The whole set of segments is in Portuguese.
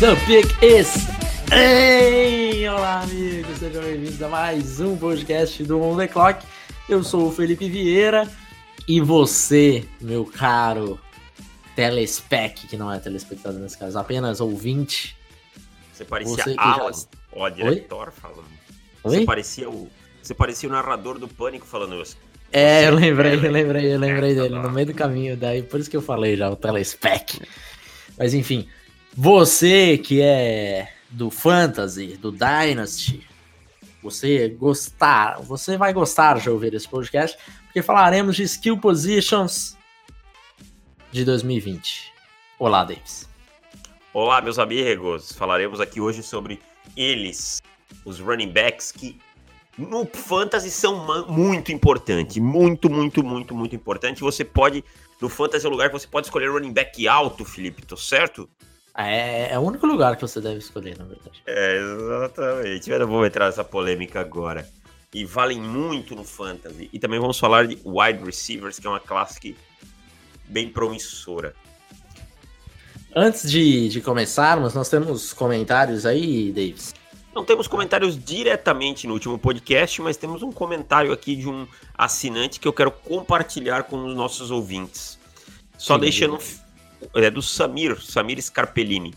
The pick is. Ei! Olá, amigos, sejam bem-vindos a mais um podcast do On The Clock. Eu sou o Felipe Vieira e você, meu caro telespec, que não é telespectador nesse caso, apenas ouvinte. Você parecia Você Alan, já- ó, diretor falando. Oi? Você parecia o. Você parecia o narrador do pânico falando isso. É, eu Você- lembrei, eu lembrei, eu lembrei Essa dele no meio do caminho, daí por isso que eu falei já, o telespec. Mas enfim, você que é do Fantasy, do Dynasty, você gostar, você vai gostar de ouvir esse podcast, porque falaremos de skill positions de 2020. Olá, Davis. Olá, meus amigos. Falaremos aqui hoje sobre eles, os running backs que no fantasy são muito importantes, muito, muito, muito, muito importante. Você pode no fantasy é o lugar que você pode escolher running back alto, Felipe, tô certo? É, é o único lugar que você deve escolher, na verdade. É, exatamente. Eu não vou entrar nessa polêmica agora. E valem muito no fantasy. E também vamos falar de wide receivers, que é uma classe que bem promissora. Antes de, de começarmos, nós temos comentários aí, Davis. Não temos comentários diretamente no último podcast, mas temos um comentário aqui de um assinante que eu quero compartilhar com os nossos ouvintes. Só Sim, deixando. É do Samir, Samir Scarpellini.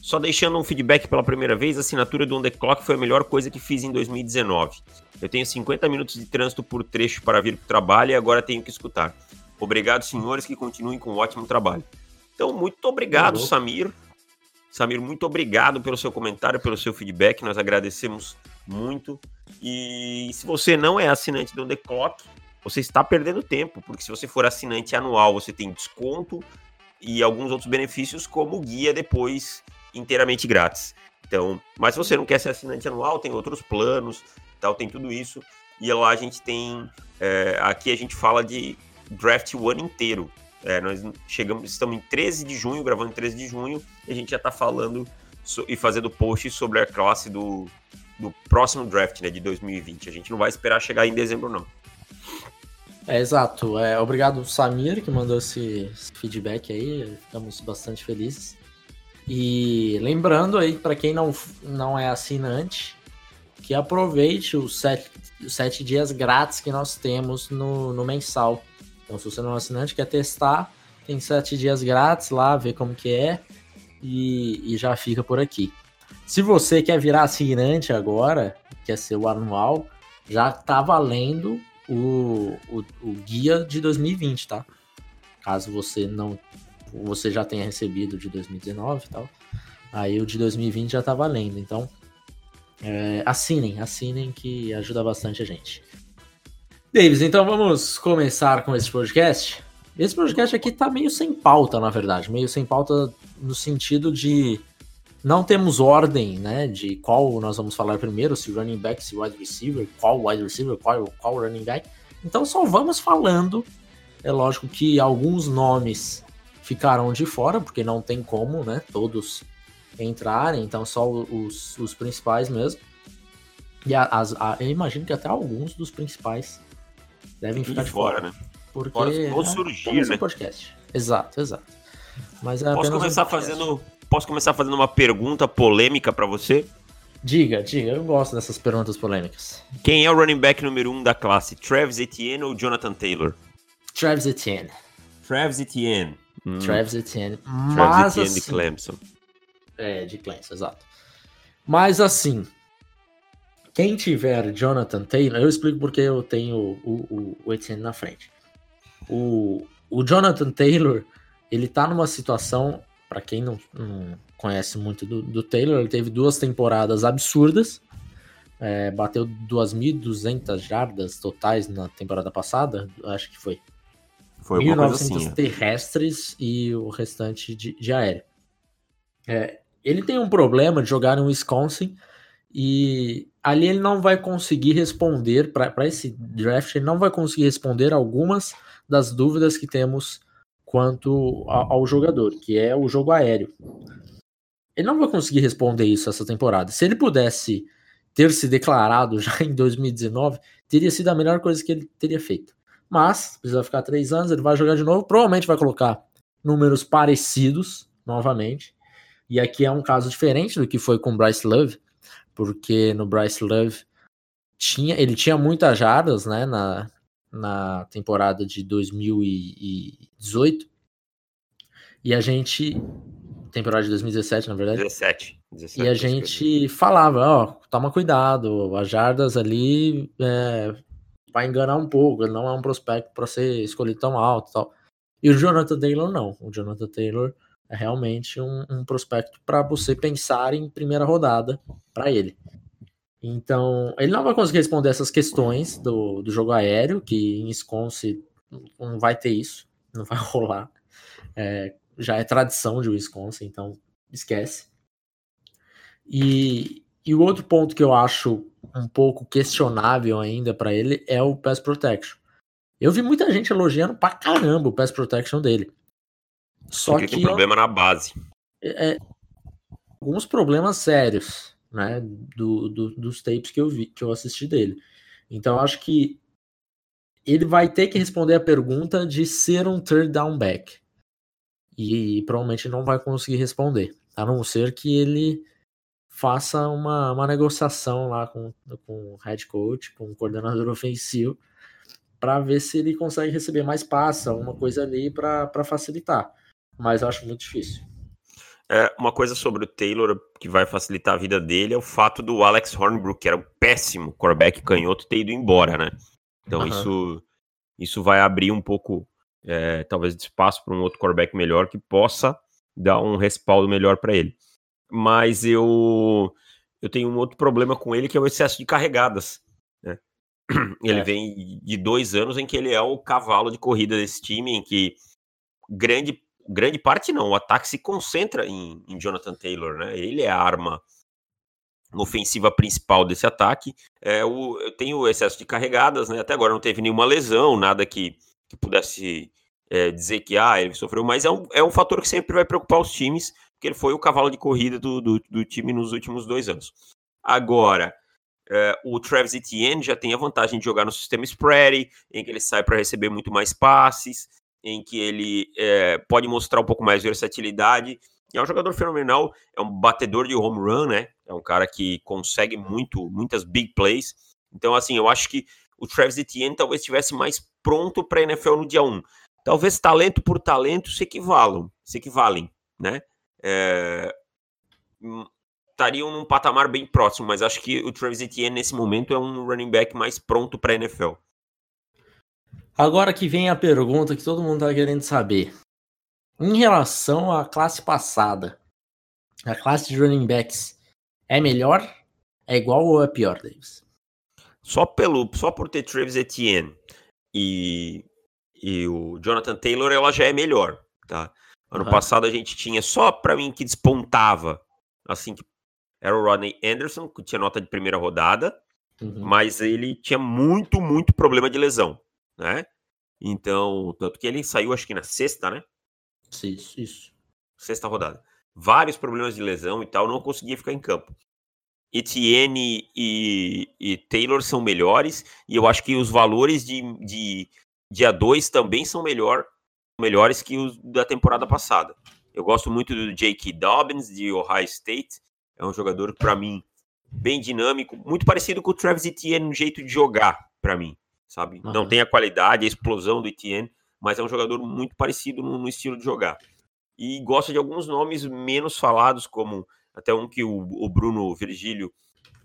Só deixando um feedback pela primeira vez, a assinatura do On The Clock foi a melhor coisa que fiz em 2019. Eu tenho 50 minutos de trânsito por trecho para vir para o trabalho e agora tenho que escutar. Obrigado, senhores, que continuem com um ótimo trabalho. Então, muito obrigado. Samir. Samir, muito obrigado pelo seu comentário, pelo seu feedback. Nós agradecemos muito. E se você não é assinante do On The Clock, você está perdendo tempo, porque se você for assinante anual, você tem desconto e alguns outros benefícios, como guia depois inteiramente grátis. Então, mas se você não quer ser assinante anual, tem outros planos, tal, tem tudo isso. E lá a gente tem, é, aqui a gente fala de draft o ano inteiro. É, nós chegamos, estamos em 13 de junho, gravando em 13 de junho, e a gente já está falando so- e fazendo post sobre a classe do, do próximo draft, né, de 2020. A gente não vai esperar chegar em dezembro, não. É, exato. É, obrigado, Samir, que mandou esse, esse feedback aí. Ficamos bastante felizes. E lembrando aí, para quem não, não é assinante, que aproveite os sete, os sete dias grátis que nós temos no, no mensal. Então, se você não é assinante, quer testar, tem sete dias grátis lá, ver como que é e, e já fica por aqui. Se você quer virar assinante agora, quer ser o anual, já tá valendo o, o, o guia de 2020, tá? Caso você não. Você já tenha recebido de 2019 e tal. Aí o de 2020 já tá valendo. Então, é, assinem, assinem que ajuda bastante a gente. Davis, então vamos começar com esse podcast. Esse podcast aqui tá meio sem pauta, na verdade. Meio sem pauta no sentido de não temos ordem, né, de qual nós vamos falar primeiro, se running back, se wide receiver, qual wide receiver, qual, qual running back. Então só vamos falando. É lógico que alguns nomes ficaram de fora, porque não tem como, né, todos entrarem, então só os, os principais mesmo. E as, a- eu imagino que até alguns dos principais devem ficar de fora. fora, né? Porque Fora vão é, surgir, um né? podcast. Exato, exato. Mas é Posso um começar podcast. fazendo. Posso começar fazendo uma pergunta polêmica pra você? Diga, diga, eu gosto dessas perguntas polêmicas. Quem é o running back número um da classe? Travis Etienne ou Jonathan Taylor? Travis Etienne. Travis Etienne. Hum, Travis Etienne. Travis Mas Etienne de assim, Clemson. É, de Clemson, exato. Mas assim, quem tiver Jonathan Taylor, eu explico porque eu tenho o, o, o Etienne na frente. O, o Jonathan Taylor, ele tá numa situação, pra quem não, não conhece muito do, do Taylor, ele teve duas temporadas absurdas. É, bateu 2.200 jardas totais na temporada passada, acho que foi. Foi alguma coisa 1.900 assim. ó. terrestres e o restante de, de aéreo. É, ele tem um problema de jogar no Wisconsin e ali ele não vai conseguir responder, para esse draft, ele não vai conseguir responder algumas das dúvidas que temos quanto ao, ao jogador, que é o jogo aéreo. Ele não vai conseguir responder isso essa temporada. Se ele pudesse ter se declarado já em 2019, teria sido a melhor coisa que ele teria feito. Mas, precisa ficar três anos, ele vai jogar de novo, provavelmente vai colocar números parecidos novamente. E aqui é um caso diferente do que foi com o Bryce Love, porque no Bryce Love tinha, ele tinha muitas jardas, né, na, na temporada de 2018. E a gente temporada de 2017, na verdade. 17. 17 e a gente falava, ó, toma cuidado, as jardas ali é, vai enganar um pouco, ele não é um prospecto para ser escolhido tão alto, tal. E o Jonathan Taylor não. O Jonathan Taylor é realmente um, um prospecto para você pensar em primeira rodada para ele. Então, ele não vai conseguir responder essas questões do, do jogo aéreo, que em Wisconsin não vai ter isso, não vai rolar. É, já é tradição de Wisconsin, então esquece. E, e o outro ponto que eu acho um pouco questionável ainda para ele é o pass protection. Eu vi muita gente elogiando pra caramba o pass protection dele. Só Porque que tem problema na base. É, é, alguns problemas sérios, né, do, do, dos tapes que eu vi, que eu assisti dele. Então eu acho que ele vai ter que responder a pergunta de ser um third down back. E, e provavelmente não vai conseguir responder, a não ser que ele faça uma, uma negociação lá com, com o head coach, com o coordenador ofensivo, para ver se ele consegue receber mais passa, alguma coisa ali para facilitar. Mas eu acho muito difícil. É, uma coisa sobre o Taylor que vai facilitar a vida dele é o fato do Alex Hornbrook, que era um péssimo quarterback canhoto, ter ido embora, né? Então uhum. isso, isso vai abrir um pouco, é, talvez, de espaço para um outro quarterback melhor que possa dar um respaldo melhor para ele mas eu eu tenho um outro problema com ele que é o excesso de carregadas. Né? Ele é. vem de dois anos em que ele é o cavalo de corrida desse time, em que grande grande parte não, o ataque se concentra em, em Jonathan Taylor, né? Ele é a arma ofensiva principal desse ataque. É, o, eu tenho excesso de carregadas, né? Até agora não teve nenhuma lesão, nada que, que pudesse é, dizer que ah, ele sofreu, mas é um, é um fator que sempre vai preocupar os times porque ele foi o cavalo de corrida do, do, do time nos últimos dois anos. Agora, é, o Travis Etienne já tem a vantagem de jogar no sistema spread, em que ele sai para receber muito mais passes, em que ele é, pode mostrar um pouco mais de versatilidade. E é um jogador fenomenal, é um batedor de home run, né? É um cara que consegue muito, muitas big plays. Então, assim, eu acho que o Travis Etienne talvez estivesse mais pronto para a NFL no dia 1. Talvez talento por talento se equivalam, se equivalem, né? é, estariam num patamar bem próximo, mas acho que o Travis Etienne nesse momento é um running back mais pronto para a NFL. Agora que vem a pergunta que todo mundo está querendo saber. Em relação à classe passada, a classe de running backs é melhor, é igual ou é pior, Davis? Só pelo, só por ter Travis Etienne e, e o Jonathan Taylor, ela já é melhor, tá? Ano uhum. passado a gente tinha só para mim que despontava, assim, que era o Rodney Anderson, que tinha nota de primeira rodada, uhum. mas ele tinha muito, muito problema de lesão, né? Então, tanto que ele saiu, acho que na sexta, né? Isso, isso. Sexta rodada. Vários problemas de lesão e tal, não conseguia ficar em campo. Etienne e, e Taylor são melhores, e eu acho que os valores de, de dia 2 também são melhor melhores que os da temporada passada. Eu gosto muito do Jake Dobbins, de Ohio State. É um jogador, para mim, bem dinâmico, muito parecido com o Travis Etienne no jeito de jogar, para mim, sabe? Uhum. Não tem a qualidade, a explosão do Etienne, mas é um jogador muito parecido no, no, estilo de jogar. E gosto de alguns nomes menos falados, como até um que o, o Bruno Virgílio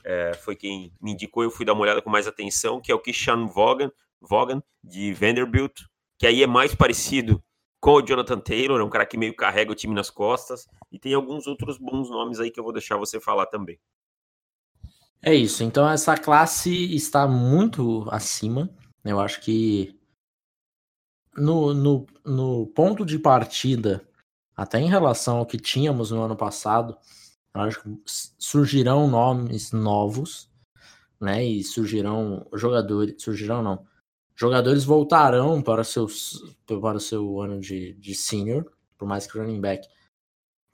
é, foi quem me indicou, eu fui dar uma olhada com mais atenção, que é o Kishan Vaughan, Vaughan de Vanderbilt, que aí é mais parecido com o Jonathan Taylor, é um cara que meio carrega o time nas costas, e tem alguns outros bons nomes aí que eu vou deixar você falar também. É isso, então essa classe está muito acima, eu acho que no, no, no ponto de partida, até em relação ao que tínhamos no ano passado, acho que surgirão nomes novos, né? E surgirão jogadores, surgirão não, jogadores voltarão para, seus, para o seu ano de, de senior, por mais que o running back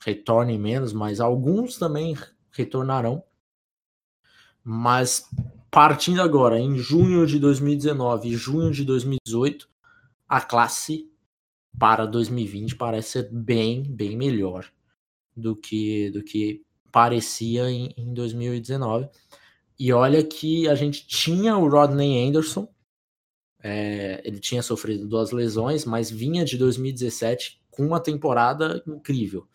retorne menos, mas alguns também retornarão. Mas partindo agora, em junho de 2019 e junho de 2018, a classe para 2020 parece ser bem, bem melhor do que, do que parecia em, em 2019. E olha que a gente tinha o Rodney Anderson, é, ele tinha sofrido duas lesões, mas vinha de 2017 com uma temporada incrível.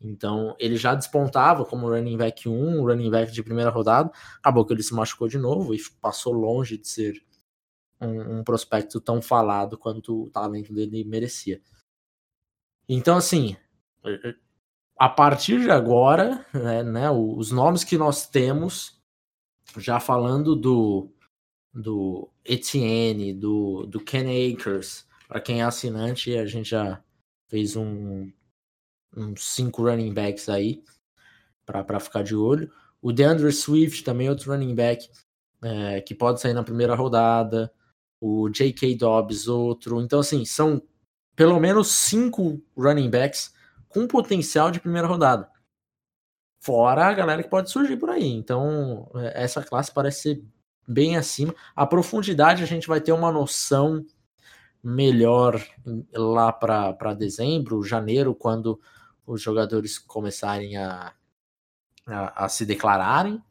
Então, ele já despontava como running back 1, running back de primeira rodada. Acabou que ele se machucou de novo e passou longe de ser um, um prospecto tão falado quanto o talento dele merecia. Então, assim, a partir de agora, né, né, os nomes que nós temos, já falando do, do Etienne, do, do Ken Akers, para quem é assinante, a gente já fez um, uns cinco running backs aí para ficar de olho. O DeAndre Swift também outro running back é, que pode sair na primeira rodada. O J.K. Dobbs outro. Então assim são pelo menos cinco running backs com potencial de primeira rodada. Fora a galera que pode surgir por aí. Então é, essa classe parece ser bem acima. A profundidade a gente vai ter uma noção melhor lá para dezembro, janeiro, quando os jogadores começarem a, a, a se declararem,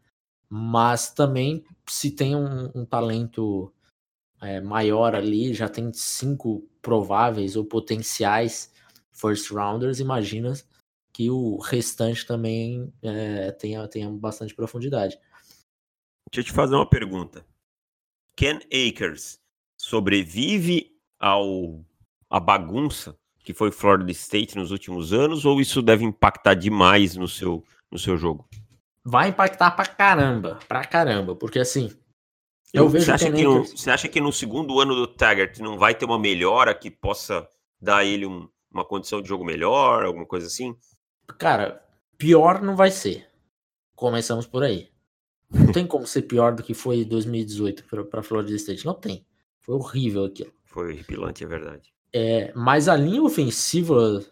mas também se tem um, um talento é, maior ali, já tem cinco prováveis ou potenciais first rounders, imagina que o restante também é, tenha, tenha bastante profundidade. Deixa eu te fazer uma pergunta. Ken Akers sobrevive ao a bagunça que foi Florida State nos últimos anos, ou isso deve impactar demais no seu, no seu jogo? Vai impactar pra caramba, pra caramba, porque assim. Eu, eu vejo você acha, que no, você acha que no segundo ano do Taggart não vai ter uma melhora que possa dar ele um, uma condição de jogo melhor, alguma coisa assim? Cara, pior não vai ser. Começamos por aí. Não tem como ser pior do que foi 2018 para Florida State. Não tem. Foi horrível aquilo. Foi horripilante, é verdade. É, mas a linha ofensiva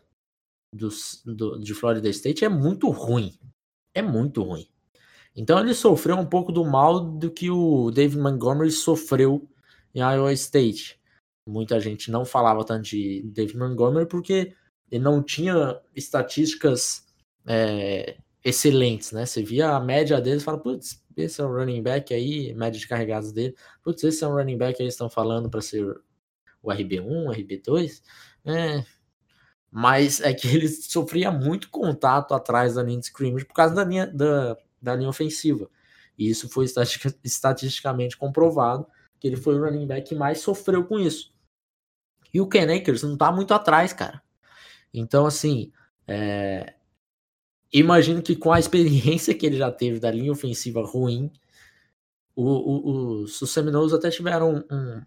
dos, do, de Florida State é muito ruim. É muito ruim. Então ele sofreu um pouco do mal do que o David Montgomery sofreu em Iowa State. Muita gente não falava tanto de David Montgomery porque ele não tinha estatísticas é, excelentes, né? Você via a média deles e fala, putz, esse é um running back aí, média de carregados dele. Putz, esse é um running back aí, estão falando para ser o RB1, RB2, é, mas é que ele sofria muito contato atrás da linha de scrimmage por causa da linha, da, da linha ofensiva. E isso foi estatisticamente comprovado, que ele foi o running back que mais sofreu com isso. E o Ken Akers não tá muito atrás, cara. Então, assim, é... imagino que com a experiência que ele já teve da linha ofensiva ruim, o, o, os, os Seminoles até tiveram um,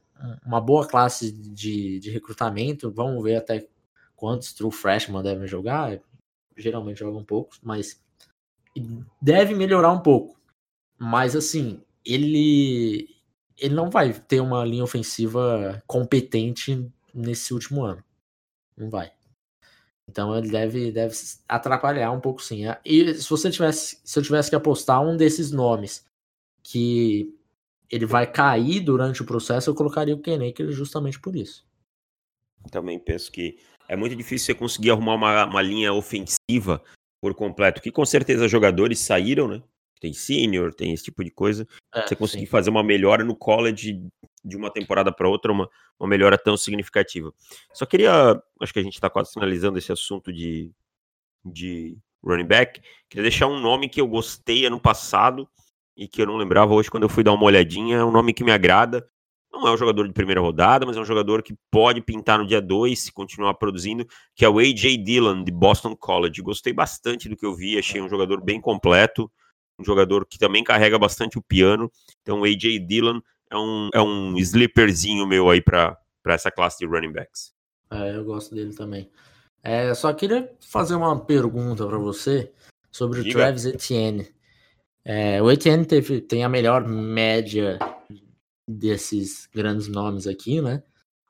uma boa classe de, de recrutamento. Vamos ver até quantos true freshmen devem jogar. Geralmente jogam poucos, mas deve melhorar um pouco. Mas assim, ele ele não vai ter uma linha ofensiva competente nesse último ano. Não vai. Então ele deve, deve atrapalhar um pouco sim. E se você tivesse, se eu tivesse que apostar um desses nomes que ele vai cair durante o processo, eu colocaria o Ken Akers justamente por isso. Também penso que é muito difícil você conseguir arrumar uma, uma linha ofensiva por completo, que com certeza jogadores saíram, né? Tem senior, tem esse tipo de coisa. É, você conseguir sim. fazer uma melhora no college de uma temporada para outra, uma, uma melhora tão significativa. Só queria, acho que a gente está quase finalizando esse assunto de, de running back. Queria deixar um nome que eu gostei ano passado e que eu não lembrava hoje quando eu fui dar uma olhadinha. É um nome que me agrada. Não é um jogador de primeira rodada, mas é um jogador que pode pintar no dia 2 se continuar produzindo, que é o A.J. Dillon, de Boston College. Gostei bastante do que eu vi, achei um jogador bem completo, um jogador que também carrega bastante o piano. Então, o A.J. Dillon é um, é um sleeperzinho meu aí para essa classe de running backs. É, eu gosto dele também. É, só queria fazer uma pergunta para você sobre Diga. o Travis Etienne. É, o Etienne teve, tem a melhor média desses grandes nomes aqui, né?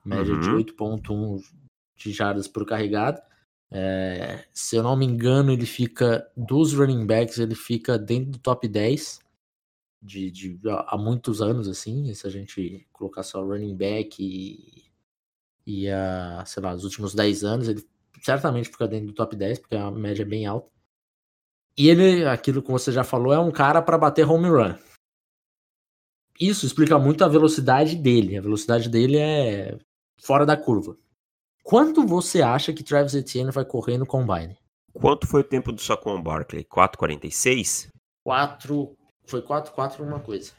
Média Uhum. de 8.1 de jardas por carregado. É, se eu não me engano, ele fica dos running backs, ele fica dentro do top 10 de, de há muitos anos, assim. Se a gente colocar só running back e, e a, sei lá, os últimos 10 anos, ele certamente fica dentro do top 10, porque a média é bem alta. E ele, aquilo que você já falou, é um cara para bater home run. Isso explica muito a velocidade dele. A velocidade dele é fora da curva. Quanto você acha que Travis Etienne vai correr no combine? Quanto foi o tempo do Saquon Barkley? 4,46? 4. Foi 4, 4 uma coisa.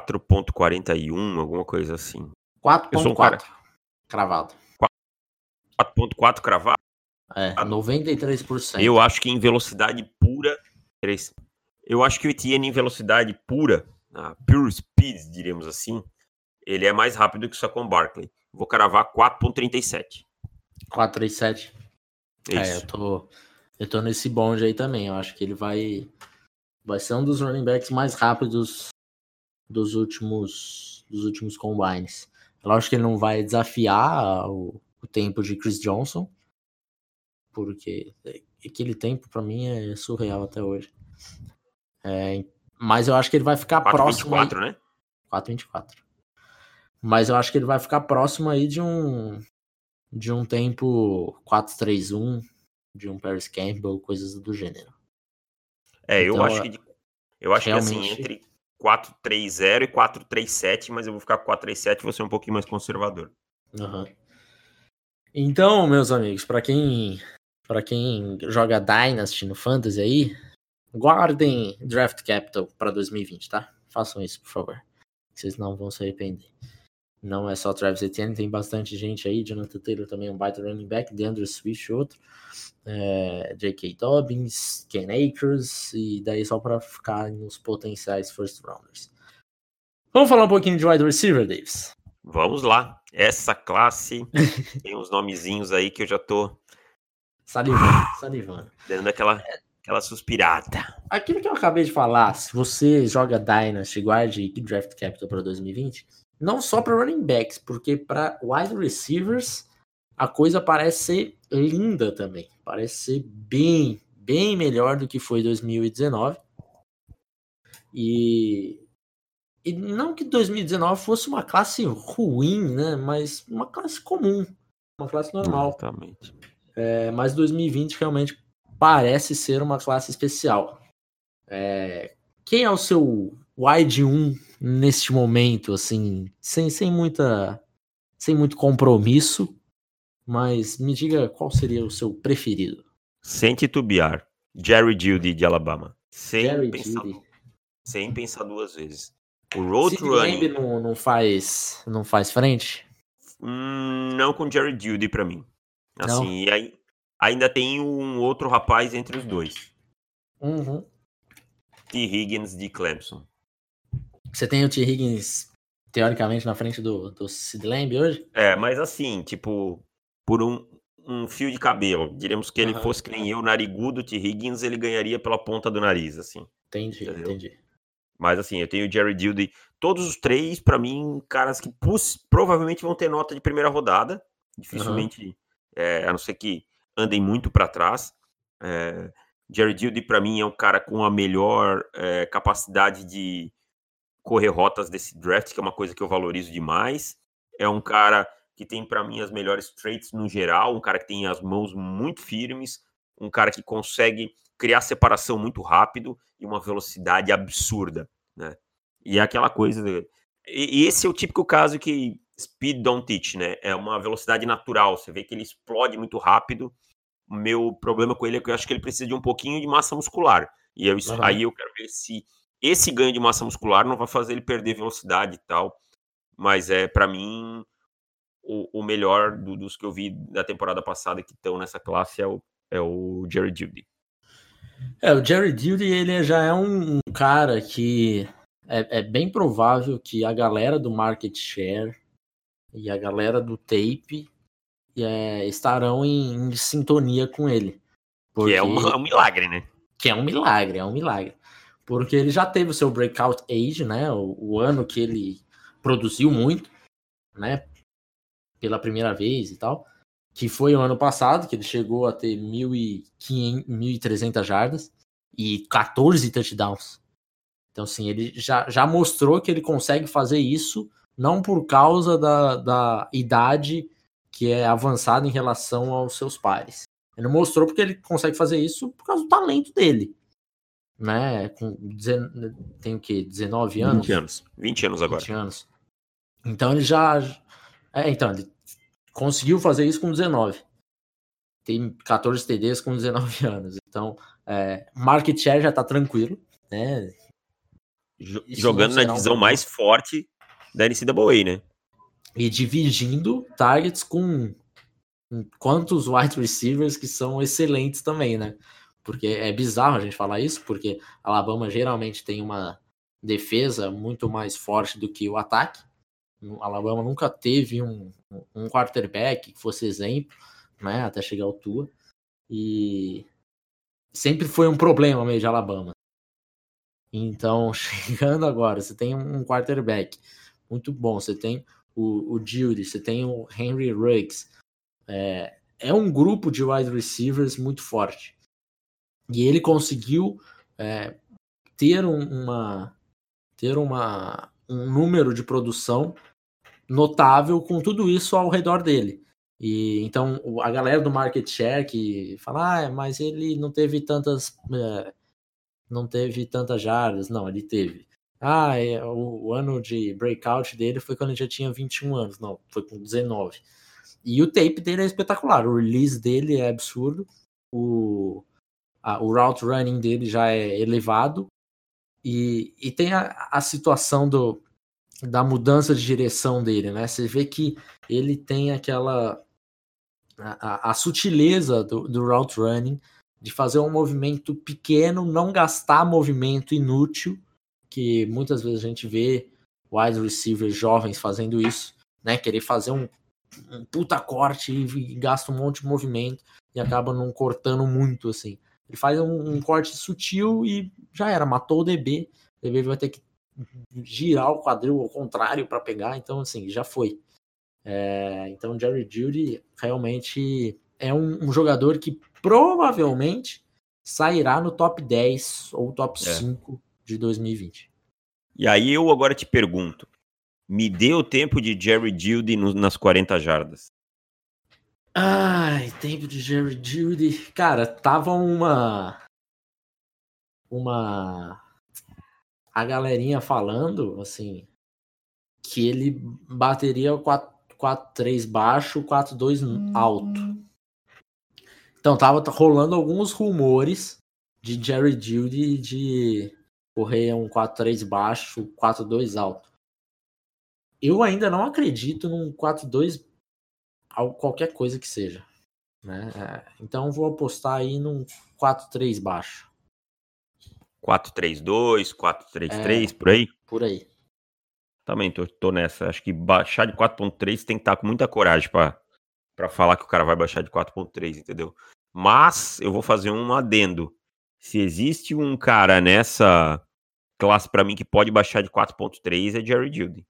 4,41, alguma coisa assim. 4.4. Eu sou um cara- Cravado. 4,4 cravado? É, 93%. Eu acho que em velocidade pura. três. Eu acho que o Etienne em velocidade pura, a pure speed, diríamos assim, ele é mais rápido que o Saquon Barkley. Vou cravar 4,37. 437. É É, eu tô, eu tô nesse bonde aí também. Eu acho que ele vai, vai ser um dos running backs mais rápidos dos últimos, dos últimos combines. Lógico que ele não vai desafiar o, o tempo de Chris Johnson, porque aquele tempo pra mim é surreal até hoje. É, mas eu acho que ele vai ficar próximo. aí- 4,24, né? 4,24. Mas eu acho que ele vai ficar próximo aí de um de um tempo 4-3-1, de um Paris Campbell, coisas do gênero. É, eu Então, acho que. Eu acho que assim, realmente- entre 4,30 e 4,37, mas eu vou ficar com 4,37 e vou ser um pouquinho mais conservador. Aham. Então, meus amigos, pra quem para quem joga Dynasty no Fantasy aí, guardem Draft Capital pra 2020, tá? Façam isso, por favor. Vocês não vão se arrepender. Não é só Travis Etienne, tem bastante gente aí. Jonathan Taylor também é um baita running back. DeAndre Swift, outro. É, J.K. Dobbins, Ken Akers. E daí só pra ficar nos potenciais first rounders. Vamos falar um pouquinho de wide receiver, Davis. Vamos lá. Essa classe tem uns nomezinhos aí que eu já tô Salivando, salivando. dando aquela, aquela suspirada. Aquilo que eu acabei de falar, se você joga Dynasty, guarde Draft Capital para 2020, não só para running backs, porque para wide receivers a coisa parece ser linda também. Parece ser bem, bem melhor do que foi 2019. E, e não que 2019 fosse uma classe ruim, né? Mas uma classe comum, uma classe normal. Exatamente. É, mas 2020 realmente parece ser uma classe especial. É, quem é o seu wide 1 neste momento, assim, sem, sem muita sem muito compromisso, mas me diga qual seria o seu preferido. Sem titubear. Jerry Judy de Alabama. Sem, Jerry pensar, Jeudy. sem pensar duas vezes. O Road Sid Running, não, não faz não faz frente? hum, não com Jerry Judy pra mim. Não? Assim, e aí, ainda tem um outro rapaz entre os dois. Uhum. T. Higgins de Clemson. Você tem o T. Higgins teoricamente na frente do, do Sid Lamb hoje? É, mas assim, tipo, por um, um fio de cabelo. Diríamos que ele Aham. fosse que nem eu, narigudo, T. Higgins, ele ganharia pela ponta do nariz, assim. Entendi, Entendeu? entendi. Mas assim, eu tenho o Jerry Judy. Todos os três, pra mim, caras que provavelmente vão ter nota de primeira rodada. Dificilmente, é, a não ser que andem muito pra trás. É, Jerry Judy, pra mim, é um cara com a melhor é, capacidade de correr rotas desse draft, que é uma coisa que eu valorizo demais. É um cara que tem, pra mim, as melhores traits no geral. Um cara que tem as mãos muito firmes. Um cara que consegue criar separação muito rápido e uma velocidade absurda, né? E é aquela coisa. E esse é o típico caso que speed don't teach, né? É uma velocidade natural. Você vê que ele explode muito rápido. O meu problema com ele é que eu acho que ele precisa de um pouquinho de massa muscular. E eu, Aham. aí eu quero ver se esse ganho de massa muscular não vai fazer ele perder velocidade e tal. Mas é, para mim, o, o melhor do- dos que eu vi da temporada passada que estão nessa classe é o, é o Jerry Judy. É, o Jerry Judy, ele já é um, um cara que é, é bem provável que a galera do market share e a galera do tape é, estarão em, em sintonia com ele. Que é Porque- um, um milagre, né? que é um milagre, é um milagre. porque ele já teve o seu breakout age, né? O, o ano que ele produziu muito, né? Pela primeira vez e tal, que foi o ano passado, que ele chegou a ter 1.300 jardas e 14 touchdowns. Então, assim, ele já, já mostrou que ele consegue fazer isso, não por causa da, da idade que é avançada em relação aos seus pares. Ele mostrou porque ele consegue fazer isso por causa do talento dele né? Com tem o que? 19 anos? 20 anos. 20 anos agora. 20 anos. Então ele já. É, então, ele conseguiu fazer isso com 19. Tem 14 TDs com 19 anos. Então, é, market share já tá tranquilo, né? Jogando na divisão um mais forte da NCAA, né? E dividindo targets com quantos wide receivers que são excelentes também, né? porque é bizarro a gente falar isso, porque Alabama geralmente tem uma defesa muito mais forte do que o ataque. Alabama nunca teve um, um quarterback que fosse exemplo, né, até chegar ao Tua. E sempre foi um problema meio de Alabama. Então, chegando agora, você tem um quarterback muito bom, você tem o, o Judy, você tem o Henry Ruggs. É, é um grupo de wide receivers muito forte. E ele conseguiu é, ter um, uma ter uma, um número de produção notável com tudo isso ao redor dele. E então a galera do market share que fala, ah, mas ele não teve tantas é, não teve tantas jardas, não, ele teve. Ah, é, o, o, ano de breakout dele foi quando ele já tinha 21 anos, não, foi com 19. E o tape dele é espetacular, o release dele é absurdo. O, a, o route running dele já é elevado. E, e tem a, a situação do, da mudança de direção dele, né? Você vê que ele tem aquela. a, a sutileza do, do route running, de fazer um movimento pequeno, não gastar movimento inútil, que muitas vezes a gente vê wide receivers jovens fazendo isso, né? Querer fazer um, um puta corte e, e gasta um monte de movimento e acaba não cortando muito, assim. Ele faz um, um, corte sutil e já era, matou o DB. O DB vai ter que girar o quadril ao contrário para pegar, então assim, já foi. É, então Jerry Judy realmente é um, um, jogador que provavelmente sairá no top 10 ou top é. 5 de 2020. E aí eu agora te pergunto, me dê o tempo de Jerry Judy no, nas 40 jardas. Ai, tempo de Jerry Judy. Cara, tava uma. Uma. A galerinha falando, assim. Que ele bateria 4-3 baixo, 4-2 hum. alto. Então, tava rolando alguns rumores de Jerry Judy de correr um 4-3 baixo, 4-2 alto. Eu ainda não acredito num 4-2 qualquer coisa que seja. Né? Então vou apostar aí num 4-3 baixo. 4-3-2, 4-3-3, é, por aí? Por aí. Também tô, tô nessa. Acho que baixar de 4.3 tem que estar com muita coragem para falar que o cara vai baixar de 4.3, entendeu? Mas eu vou fazer um adendo. Se existe um cara nessa classe para mim que pode baixar de 4.3 é Jerry Judy.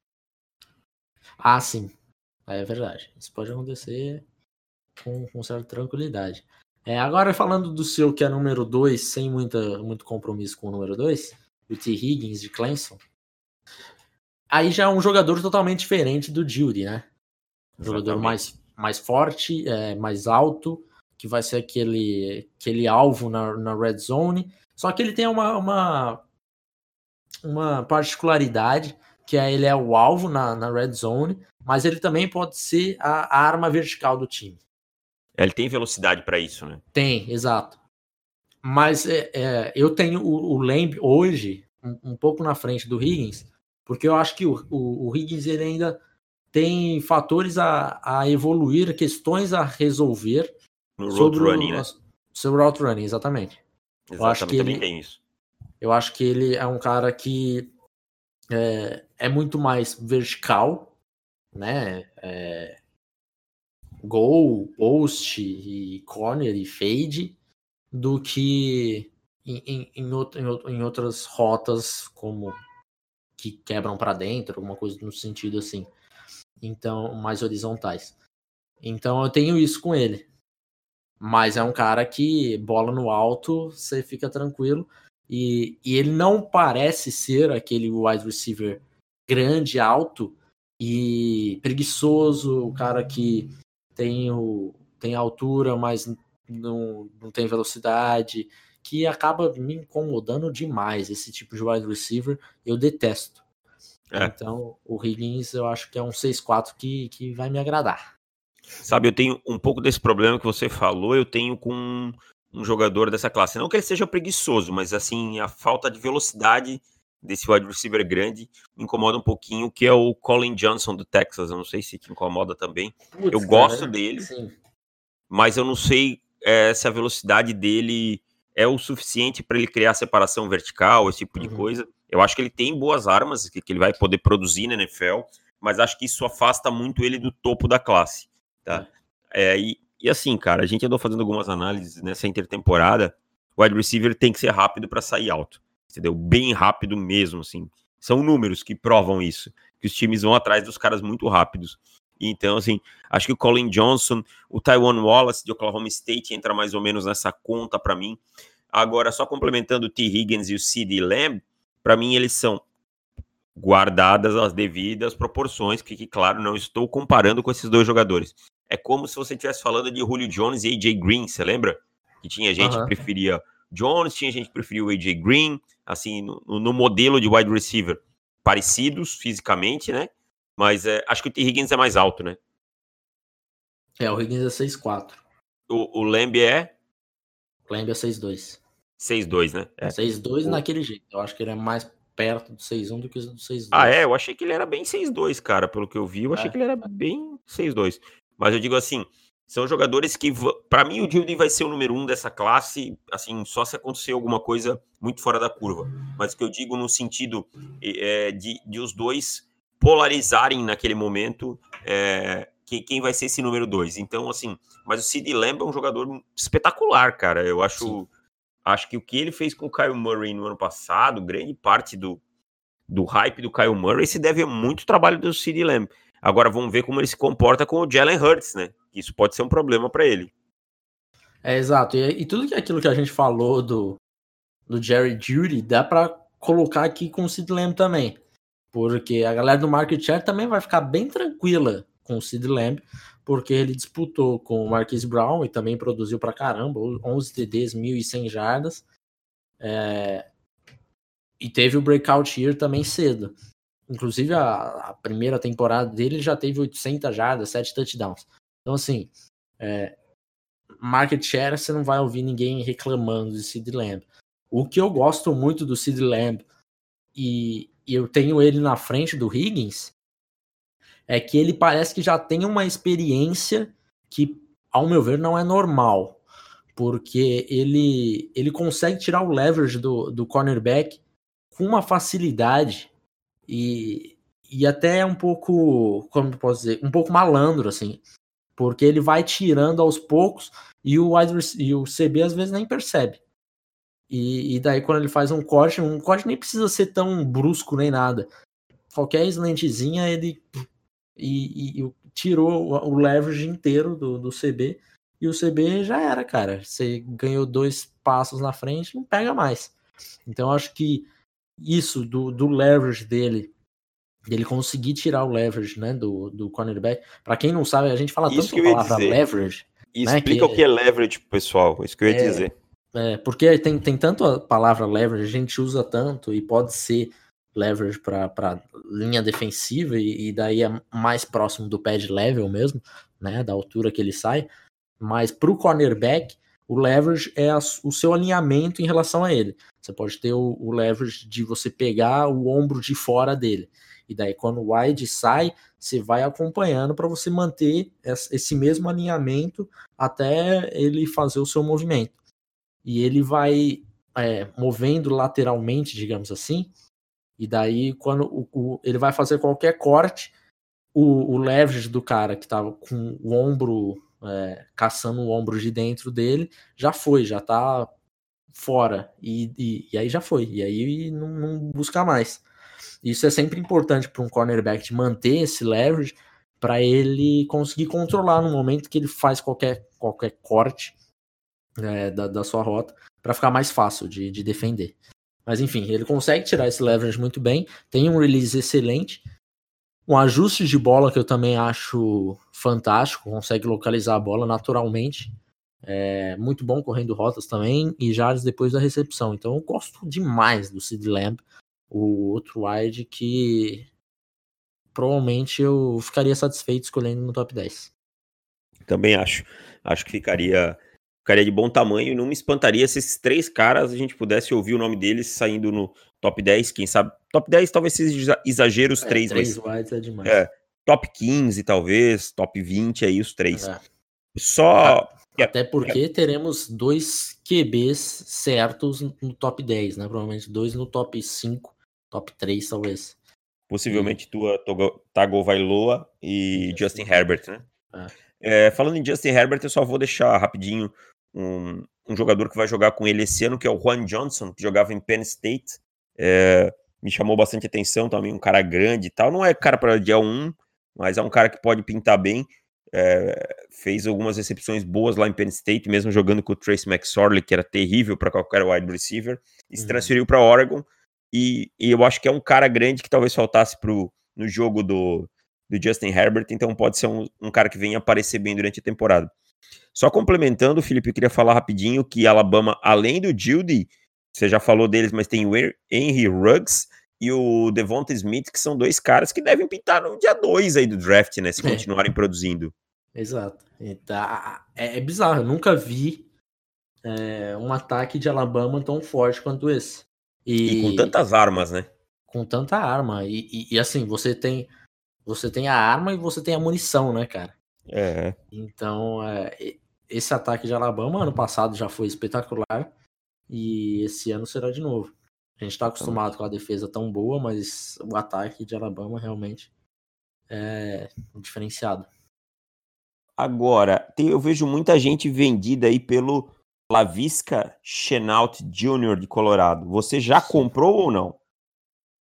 Ah, sim. É verdade. Isso pode acontecer com, com certa tranquilidade. É, agora falando do seu que é número 2, sem muita, muito compromisso com o número 2, o T. Higgins de Clemson. Aí já é um jogador totalmente diferente do Judy, né? Um jogador mais, mais forte, é, mais alto, que vai ser aquele, aquele alvo na, na red zone. Só que ele tem uma, uma, uma particularidade que é ele é o alvo na, na red zone, mas ele também pode ser a, a arma vertical do time. Ele tem velocidade para isso, né? Tem, exato. Mas é, é, eu tenho o, o Lamb hoje um, um, pouco na frente do Higgins, porque eu acho que o, o, o Higgins ele ainda tem fatores a, a evoluir, questões a resolver no road running, o, né? Seu route running, exatamente. Exatamente, eu acho que também ele, tem isso. Eu acho que ele é um cara que é, é muito mais vertical, né? É, goal, post e corner e fade do que em, em, em, outro, em, outras rotas, como que quebram para dentro, alguma coisa no sentido assim. Então, mais horizontais. Então eu tenho isso com ele. Mas é um cara que bola no alto, você fica tranquilo. E, e ele não parece ser aquele wide receiver grande, alto e preguiçoso, o cara que tem, o, tem altura, mas não, não tem velocidade, que acaba me incomodando demais. Esse tipo de wide receiver eu detesto. É. Então, o Higgins eu acho que é um 6-4 que, que vai me agradar. Sabe, eu tenho um pouco desse problema que você falou, eu tenho com um jogador dessa classe. Não que ele seja preguiçoso, mas assim, a falta de velocidade desse wide receiver grande me incomoda um pouquinho, que é o Colin Johnson do Texas. Eu não sei se te incomoda também. Putz, eu gosto cara, dele, sim. mas eu não sei é, se a velocidade dele é o suficiente para ele criar separação vertical, esse tipo uhum. de coisa. Eu acho que ele tem boas armas que, que ele vai poder produzir na NFL, mas acho que isso afasta muito ele do topo da classe. Tá? É, e, e assim, cara, a gente andou fazendo algumas análises nessa intertemporada. O wide receiver tem que ser rápido para sair alto, entendeu? Bem rápido mesmo, assim. São números que provam isso, que os times vão atrás dos caras muito rápidos. Então, assim, acho que o Colin Johnson, o Taiwan Wallace de Oklahoma State entra mais ou menos nessa conta para mim. Agora, só complementando o T. Higgins e o C.D. Lamb, para mim eles são guardadas as devidas proporções, que, que, claro, não estou comparando com esses dois jogadores. É como se você estivesse falando de Julio Jones e AJ Green, você lembra? Que tinha gente uhum. que preferia Jones, tinha gente que preferia o AJ Green, assim, no, no, modelo de wide receiver, parecidos fisicamente, né? Mas é, acho que o T. Higgins é mais alto, né? É, o Higgins é 6'4". O, o Lamb é? O Lamb é 6'2". 6'2", né? É. 6'2", o... naquele jeito. Eu acho que ele é mais perto do 6'1 do que do 6'2". Ah, é? Eu achei que ele era bem 6'2", cara. Pelo que eu vi, eu achei é. que ele era bem 6'2". Mas eu digo assim, são jogadores que, para mim, o Dilden vai ser o número um dessa classe, assim, só se acontecer alguma coisa muito fora da curva. Mas o que eu digo no sentido é, de, de os dois polarizarem naquele momento é, que, quem vai ser esse número dois. Então, assim, mas o Sid Lamb é um jogador espetacular, cara. Eu acho, acho que o que ele fez com o Kyle Murray no ano passado, grande parte do, do hype do Kyle Murray se deve a muito trabalho do Sid Lamb. Agora vamos ver como ele se comporta com o Jalen Hurts, né? Isso pode ser um problema para ele. É exato. E, e, tudo aquilo que a gente falou do, do Jerry Judy dá para colocar aqui com o Sid Lamb também. Porque a galera do market share também vai ficar bem tranquila com o Sid Lamb, porque ele disputou com o Marquise Brown e também produziu para caramba, 11 TDs, 1.100 jardas. É... E teve o breakout year também cedo. Inclusive, a, a, primeira temporada dele já teve 800 jardas, 7 touchdowns. Então, assim, é, market share, você não vai ouvir ninguém reclamando de Sid Lamb. O que eu gosto muito do Sid Lamb, e, e eu tenho ele na frente do Higgins, é que ele parece que já tem uma experiência que, ao meu ver, não é normal. Porque ele, ele consegue tirar o leverage do, do cornerback com uma facilidade e, e até um pouco, como posso dizer, um pouco malandro, assim, porque ele vai tirando aos poucos e o, e o CB às vezes nem percebe. E, e, daí quando ele faz um corte, um corte nem precisa ser tão brusco nem nada. Qualquer slantezinha ele e, e, e tirou o, o leverage inteiro do, do CB e o CB já era, cara. Você ganhou dois passos na frente, não pega mais. Então acho que isso do, do leverage dele, dele conseguir tirar o leverage, né, do, do cornerback. Para quem não sabe, a gente fala isso tanto a palavra dizer. leverage. Né, explica que, o que é leverage pessoal, isso que eu ia é, dizer. É, porque tem, tem tanto a palavra leverage, a gente usa tanto e pode ser leverage para linha defensiva e, e, daí é mais próximo do pad level mesmo, né, da altura que ele sai. Mas para o cornerback, o leverage é a, o seu alinhamento em relação a ele. Você pode ter o, o, leverage de você pegar o ombro de fora dele. E daí, quando o wide sai, você vai acompanhando para você manter esse mesmo alinhamento até ele fazer o seu movimento. E ele vai é, movendo lateralmente, digamos assim. E daí, quando o, o, ele vai fazer qualquer corte, o, o leverage do cara que estava com o ombro é, caçando o ombro de dentro dele, já foi, já tá fora. E, e, e aí já foi. E aí não, não buscar mais. Isso é sempre importante para um cornerback de manter esse leverage para ele conseguir controlar no momento que ele faz qualquer, qualquer corte é, da, da sua rota para ficar mais fácil de, de defender. Mas enfim, ele consegue tirar esse leverage muito bem, tem um release excelente, um ajuste de bola que eu também acho fantástico, consegue localizar a bola naturalmente. É muito bom correndo rotas também e já depois da recepção. Então eu gosto demais do Sid Lamb, o outro wide que provavelmente eu ficaria satisfeito escolhendo no top 10. Também acho. Acho que ficaria ficaria de bom tamanho e não me espantaria se esses três caras a gente pudesse ouvir o nome deles saindo no top 10, quem sabe. Top 10 talvez seja exagero os É, três, três mas é demais. é, top 15 talvez, top 20 aí os três. É. Só Até porque teremos dois QBs certos no top 10, né? Provavelmente dois no top 5, top 3 talvez. possivelmente tua Togo- Tagovailoa e. Justin Herbert, né? É, falando em Justin Herbert, eu só vou deixar rapidinho um, um jogador que vai jogar com ele esse ano, que é o Juan Johnson, que jogava em Penn State. É, me chamou bastante atenção também, um cara grande e tal. Não é cara para dia 1, mas é um cara que pode pintar bem. É, fez algumas recepções boas lá em Penn State, mesmo jogando com o Trace McSorley, que era terrível para qualquer wide receiver, e se Uhum. transferiu para Oregon. E, e eu acho que é um cara grande que talvez faltasse pro, no jogo do, do Justin Herbert, então pode ser um, um cara que venha aparecer bem durante a temporada. Só complementando, Felipe, eu queria falar rapidinho que Alabama, além do Judy, você já falou deles, mas tem o Henry Ruggs e o Devonta Smith, que são dois caras que devem pintar no dia 2 aí do draft, né? Se É. continuarem produzindo. Exato. Então, é, é bizarro, eu nunca vi é, um ataque de Alabama tão forte quanto esse. E, com tantas armas, né? com tanta arma. E, e- e, assim, você tem você tem a arma e você tem a munição, né, cara? É. Então, é, e- esse ataque de Alabama ano passado já foi espetacular e esse ano será de novo. A gente tá acostumado com a defesa tão boa, mas o ataque de Alabama realmente é diferenciado. Agora, tem- eu vejo muita gente vendida aí pelo Lavisca Chenault Jr. de Colorado. Você já Sim. comprou ou não?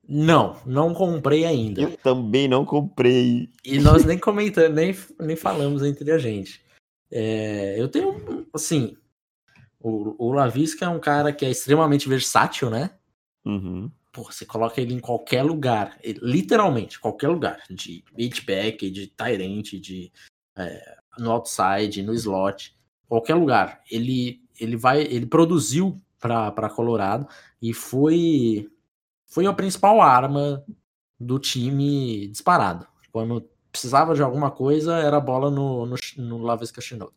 Não, não comprei ainda. Eu também não comprei. E nós nem comentamos, nem, nem falamos entre a gente. É, eu tenho, assim, o, o Lavisca é um cara que é extremamente versátil, né? Uhum. Pô, você coloca ele em qualquer lugar, literalmente, qualquer lugar, de beatback, de Tyrant, de é, no outside, no slot, qualquer lugar. Ele, ele vai, ele produziu para Colorado e foi foi a principal arma do time disparado. Quando precisava de alguma coisa, era a bola no, no, no Chenault.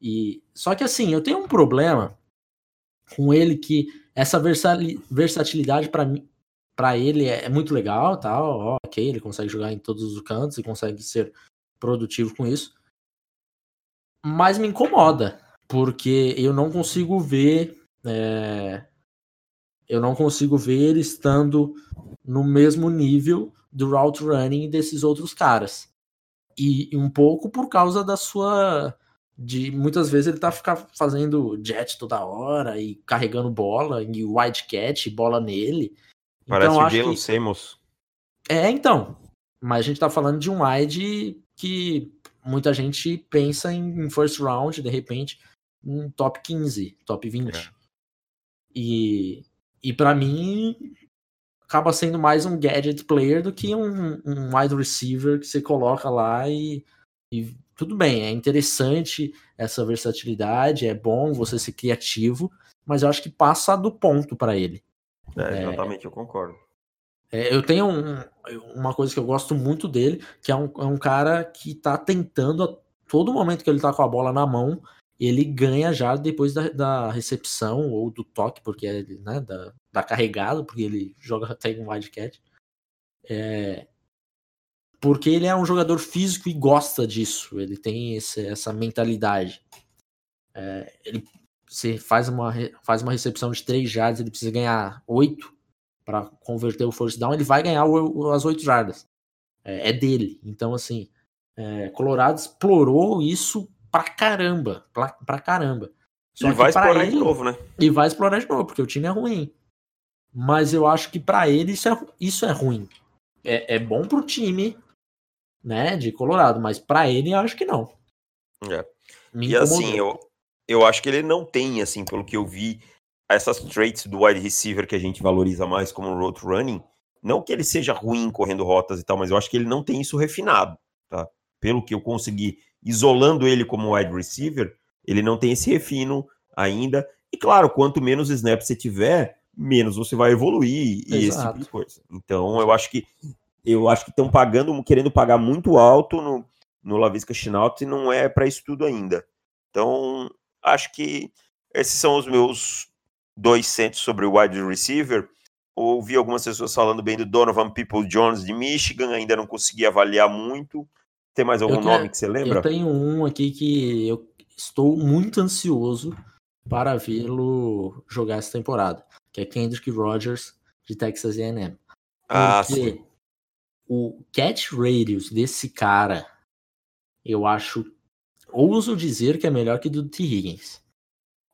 E só que assim, eu tenho um problema com ele que essa versatilidade para mim para ele é, é muito legal, tal, ó, ok, ele consegue jogar em todos os cantos e consegue ser produtivo com isso. Mas me incomoda, porque eu não consigo ver é, eu não consigo ver ele estando no mesmo nível do route running desses outros caras. E, e um pouco por causa da sua de muitas vezes ele tá ficar fazendo jet toda hora e carregando bola e wide catch, bola nele. Parece então, o Jalen que... Samos. É, então. Mas a gente tá falando de um wide que muita gente pensa em first round, de repente, um top 15, top 20. É. E, e para mim, acaba sendo mais um gadget player do que um, um wide receiver que você coloca lá e, e tudo bem, é interessante essa versatilidade, é bom você ser criativo, mas eu acho que passa do ponto para ele. É, exatamente, eu concordo. É, eu tenho um- uma coisa que eu gosto muito dele, que é um, é um cara que tá tentando a todo momento que ele tá com a bola na mão, ele ganha já depois da, da recepção ou do toque, porque ele né, da, da carregada, porque ele joga até em wildcat. É, porque ele é um jogador físico e gosta disso, ele tem esse- essa mentalidade. É, ele você faz uma, faz uma recepção de 3 jardas, ele precisa ganhar 8 para converter o first down, ele vai ganhar o- as 8 jardas. É, é dele. Então, assim, é, Colorado explorou isso pra caramba. Pra, pra caramba. Só e vai explorar ele, de novo, né? E vai explorar de novo, porque o time é ruim. Mas eu acho que para ele isso é, isso é ruim. É, é bom pro time, né, de Colorado, mas para ele eu acho que não. É. e assim, eu, eu acho que ele não tem, assim, pelo que eu vi, essas traits do wide receiver que a gente valoriza mais como road running. Não que ele seja ruim correndo rotas e tal, mas eu acho que ele não tem isso refinado, tá? Pelo que eu consegui, isolando ele como wide receiver, ele não tem esse refino ainda. E claro, quanto menos snaps você tiver, menos você vai evoluir e esse tipo de coisa. Então, eu acho que eu acho que estão pagando, querendo pagar muito alto no, no Lavisca Chinaut e não é para isso tudo ainda. Então, acho que esses são os meus dois centos sobre o wide receiver. Ouvi algumas pessoas falando bem do Donovan People Jones de Michigan, ainda não consegui avaliar muito. Tem mais algum nome que você lembra? Eu tenho um aqui que eu estou muito ansioso para vê-lo jogar essa temporada, que é Kendrick Rogers de Texas A&M. Ah, sim. o catch radius desse cara, eu acho, ouso dizer que é melhor que do T. Higgins.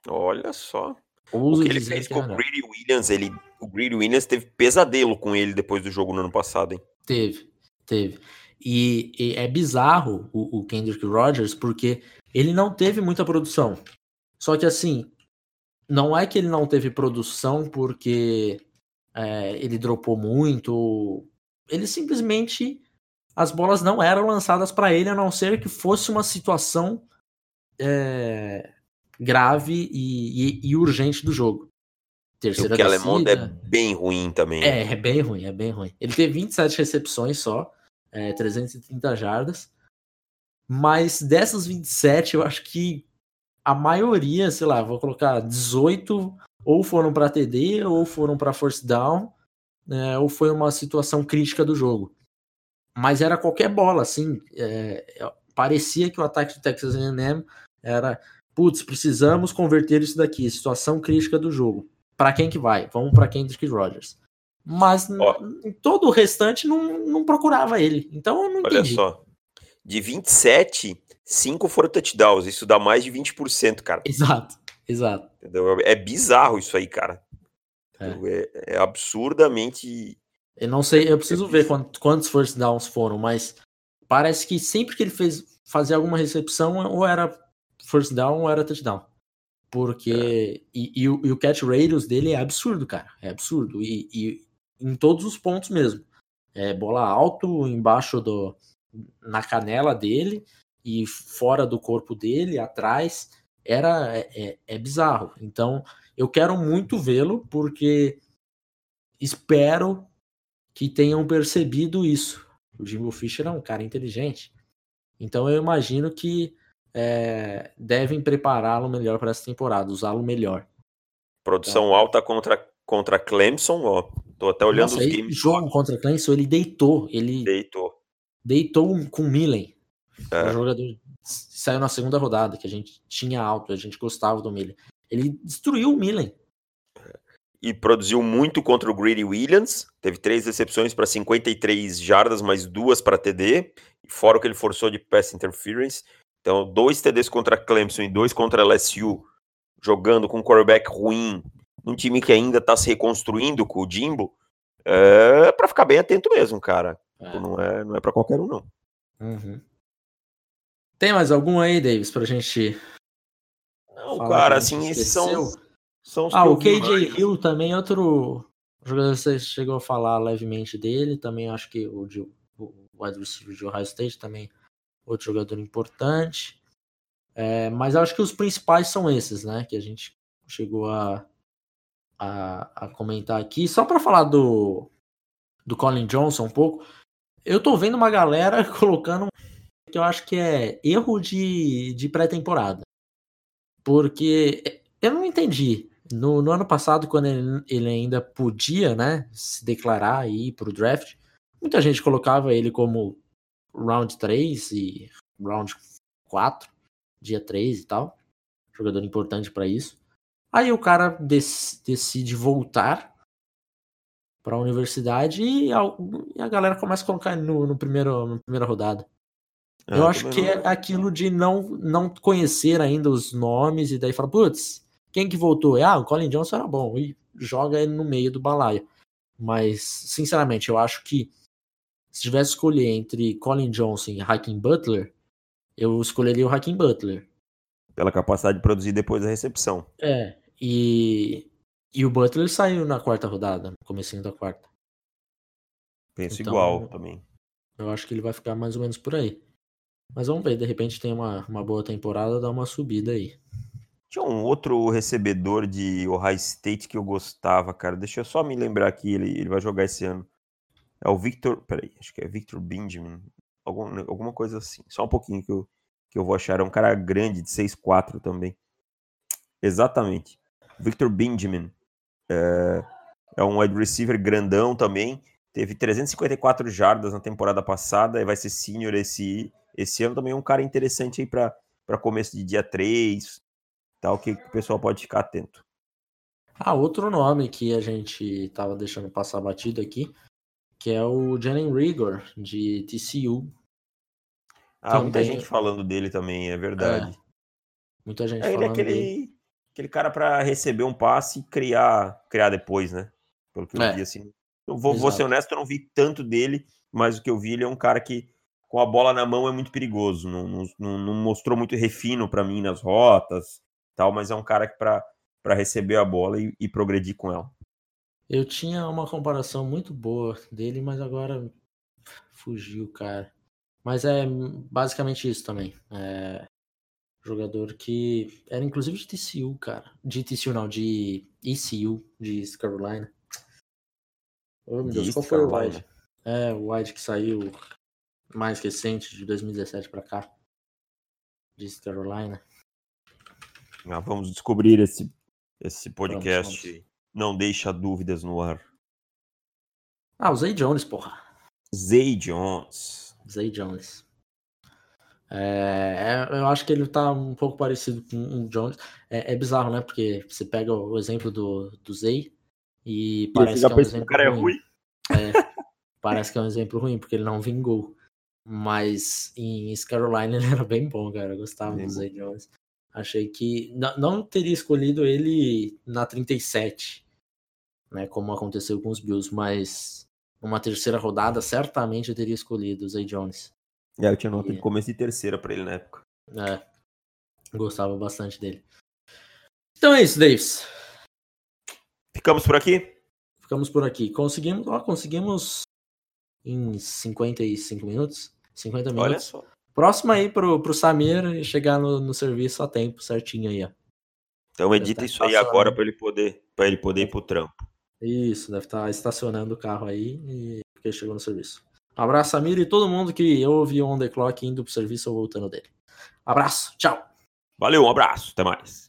Olha só. Ouso o que ele fez que é com o Greedy Williams, ele, o Greedy Williams teve pesadelo com ele depois do jogo no ano passado, hein? Teve, teve. E, e é bizarro o, o Kendrick Rogers, porque ele não teve muita produção. Só que assim, não é que ele não teve produção porque é, ele dropou muito. Ele simplesmente. As bolas não eram lançadas para ele, a não ser que fosse uma situação é, grave e, e, e, urgente do jogo. Terceira Porque Alemão é bem ruim também. É, é bem ruim, é bem ruim. Ele teve 27 recepções só, é, 330 jardas. Mas dessas 27, eu acho que a maioria, sei lá, vou colocar 18 ou foram para TD ou foram para force down, né, ou foi uma situação crítica do jogo. Mas era qualquer bola, assim. É, parecia que o ataque do Texas A&M era, putz, precisamos converter isso daqui, situação crítica do jogo. Para quem que vai? Vamos para Kendrick Rogers. Mas todo o restante não, não procurava ele. Então eu não entendi. Olha só, de 27, 5 foram touchdowns. Isso dá mais de 20%, cara. Exato, exato. Entendeu? É bizarro isso aí, cara. É, é, é absurdamente. Eu não sei, eu preciso ver quantos, quantos first downs foram, mas parece que sempre que ele fez fazer alguma recepção, ou era first down ou era touchdown. Porque. É. E, e, o, e, o catch radius dele é absurdo, cara. É absurdo. E, e em todos os pontos mesmo. É bola alto, embaixo do, na canela dele e fora do corpo dele, atrás, era é, é, é bizarro. Então, eu quero muito vê-lo porque espero que tenham percebido isso. O Jimbo Fisher é um cara inteligente. Então eu imagino que é, devem prepará-lo melhor para essa temporada, usá-lo melhor. Produção então, alta contra, contra Clemson, ó. Tô até olhando nossa, os games. jogo contra Clemson, ele deitou. Ele deitou deitou com Millen. É. O jogador saiu na segunda rodada, que a gente tinha alto, a gente gostava do Millen. Ele destruiu o Millen. E produziu muito contra o Greedy Williams. Teve três recepções para 53 jardas, mais duas para TD. Fora o que ele forçou de pass interference. Então, dois TDs contra Clemson e dois contra LSU. Jogando com um quarterback ruim. Um time que ainda está se reconstruindo com o Jimbo. É para ficar bem atento mesmo, cara. É. Não é, não é para qualquer um, não. Uhum. Tem mais algum aí, Davis, pra gente. Não, cara, assim, esses são. são ah, o KJ Hill também, outro jogador você chegou a falar levemente dele. Também acho que o, de, o wide receiver de Ohio State também, outro jogador importante. É, mas acho que os principais são esses, né? Que a gente chegou a, a, a comentar aqui. Só para falar do, do Colin Johnson um pouco. Eu tô vendo uma galera colocando que eu acho que é erro de, de pré-temporada. Porque eu não entendi. No, no ano passado, quando ele, ele, ainda podia né, se declarar e ir pro draft, muita gente colocava ele como round 3 e round 4, dia 3 e tal. Jogador importante para isso. Aí o cara dec, decide voltar para a universidade e a, e a, galera começa a colocar no, no primeiro, na primeira rodada. Ah, eu acho que não... é aquilo de não, não conhecer ainda os nomes e daí fala, putz, quem que voltou? Ah, o Colin Johnson era bom. E joga ele no meio do balaio. Mas, sinceramente, eu acho que se tivesse que escolher entre Colin Johnson e Hakim Butler, eu escolheria o Hakim Butler. Pela capacidade de produzir depois da recepção. É, e, e o Butler saiu na quarta rodada, no comecinho da quarta. Penso então, igual também. Eu acho que ele vai ficar mais ou menos por aí. Mas vamos ver, de repente tem uma, uma boa temporada, dá uma subida aí. Tinha um outro recebedor de Ohio State que eu gostava, cara. Deixa eu só me lembrar aqui, ele, ele vai jogar esse ano. É o Victor. Peraí, acho que é Victor Benjamin. Algum, alguma coisa assim. Só um pouquinho que eu, que eu vou achar. É um cara grande, de 6'4 também. Exatamente. Victor Benjamin. É, é um wide receiver grandão também. Teve 354 jardas na temporada passada e vai ser senior esse, esse ano. Também é um cara interessante aí para começo de dia 3 tal, que o pessoal pode ficar atento. Ah, outro nome que a gente tava deixando passar batido aqui, que é o Jalen Rigor, de TCU. Ah, também... muita gente falando dele também, é verdade. É, muita gente é, falando ele é aquele, dele. Aquele cara para receber um passe e criar, criar depois, né? Pelo que eu é. vi, assim. Eu vou, vou ser honesto, eu não vi tanto dele, mas o que eu vi, ele é um cara que com a bola na mão é muito perigoso. Não, não, não mostrou muito refino para mim nas rotas tal, mas é um cara que para receber a bola e, e, progredir com ela. Eu tinha uma comparação muito boa dele, mas agora fugiu, cara. Mas é basicamente isso também. É jogador que era inclusive de TCU, cara. De TCU não, de ECU, de East Carolina. Oh, meu Deus, qual foi Carolina. o wide? É, o wide que saiu mais recente, de 2017 para cá. De East Carolina. Ah, vamos descobrir esse, esse podcast. Vamos, vamos. Não deixa dúvidas no ar. Ah, o Zay Jones, porra. Zay Jones. Zay Jones. É, é, eu acho que ele tá um pouco parecido com o Jones. É, é, bizarro, né? Porque você pega o exemplo do, do Zay e parece que é um exemplo cara ruim. É ruim. É, parece que é um exemplo ruim, porque ele não vingou. Mas em East Carolina ele era bem bom, cara. Eu gostava bem do Zay Jones. Achei que não teria escolhido ele na 37, né, como aconteceu com os Bills, mas numa terceira rodada certamente eu teria escolhido o Zay Jones. É, eu tinha nota e... de começo de terceira para ele na época. É, gostava bastante dele. Então é isso, Davis. Ficamos por aqui? Ficamos por aqui. Conseguimos, ó, conseguimos em 55 minutos. 50 minutos. Olha só. Próximo aí pro, pro Samir chegar no, no serviço a tempo, certinho aí, ó. Então edita isso aí agora para ele poder para ele poder ir pro trampo. Isso, deve estar tá estacionando o carro aí e porque chegou no serviço. Abraço, Samir, e todo mundo que ouve o On The Clock indo pro serviço ou voltando dele. Abraço, tchau. Valeu, um abraço, até mais.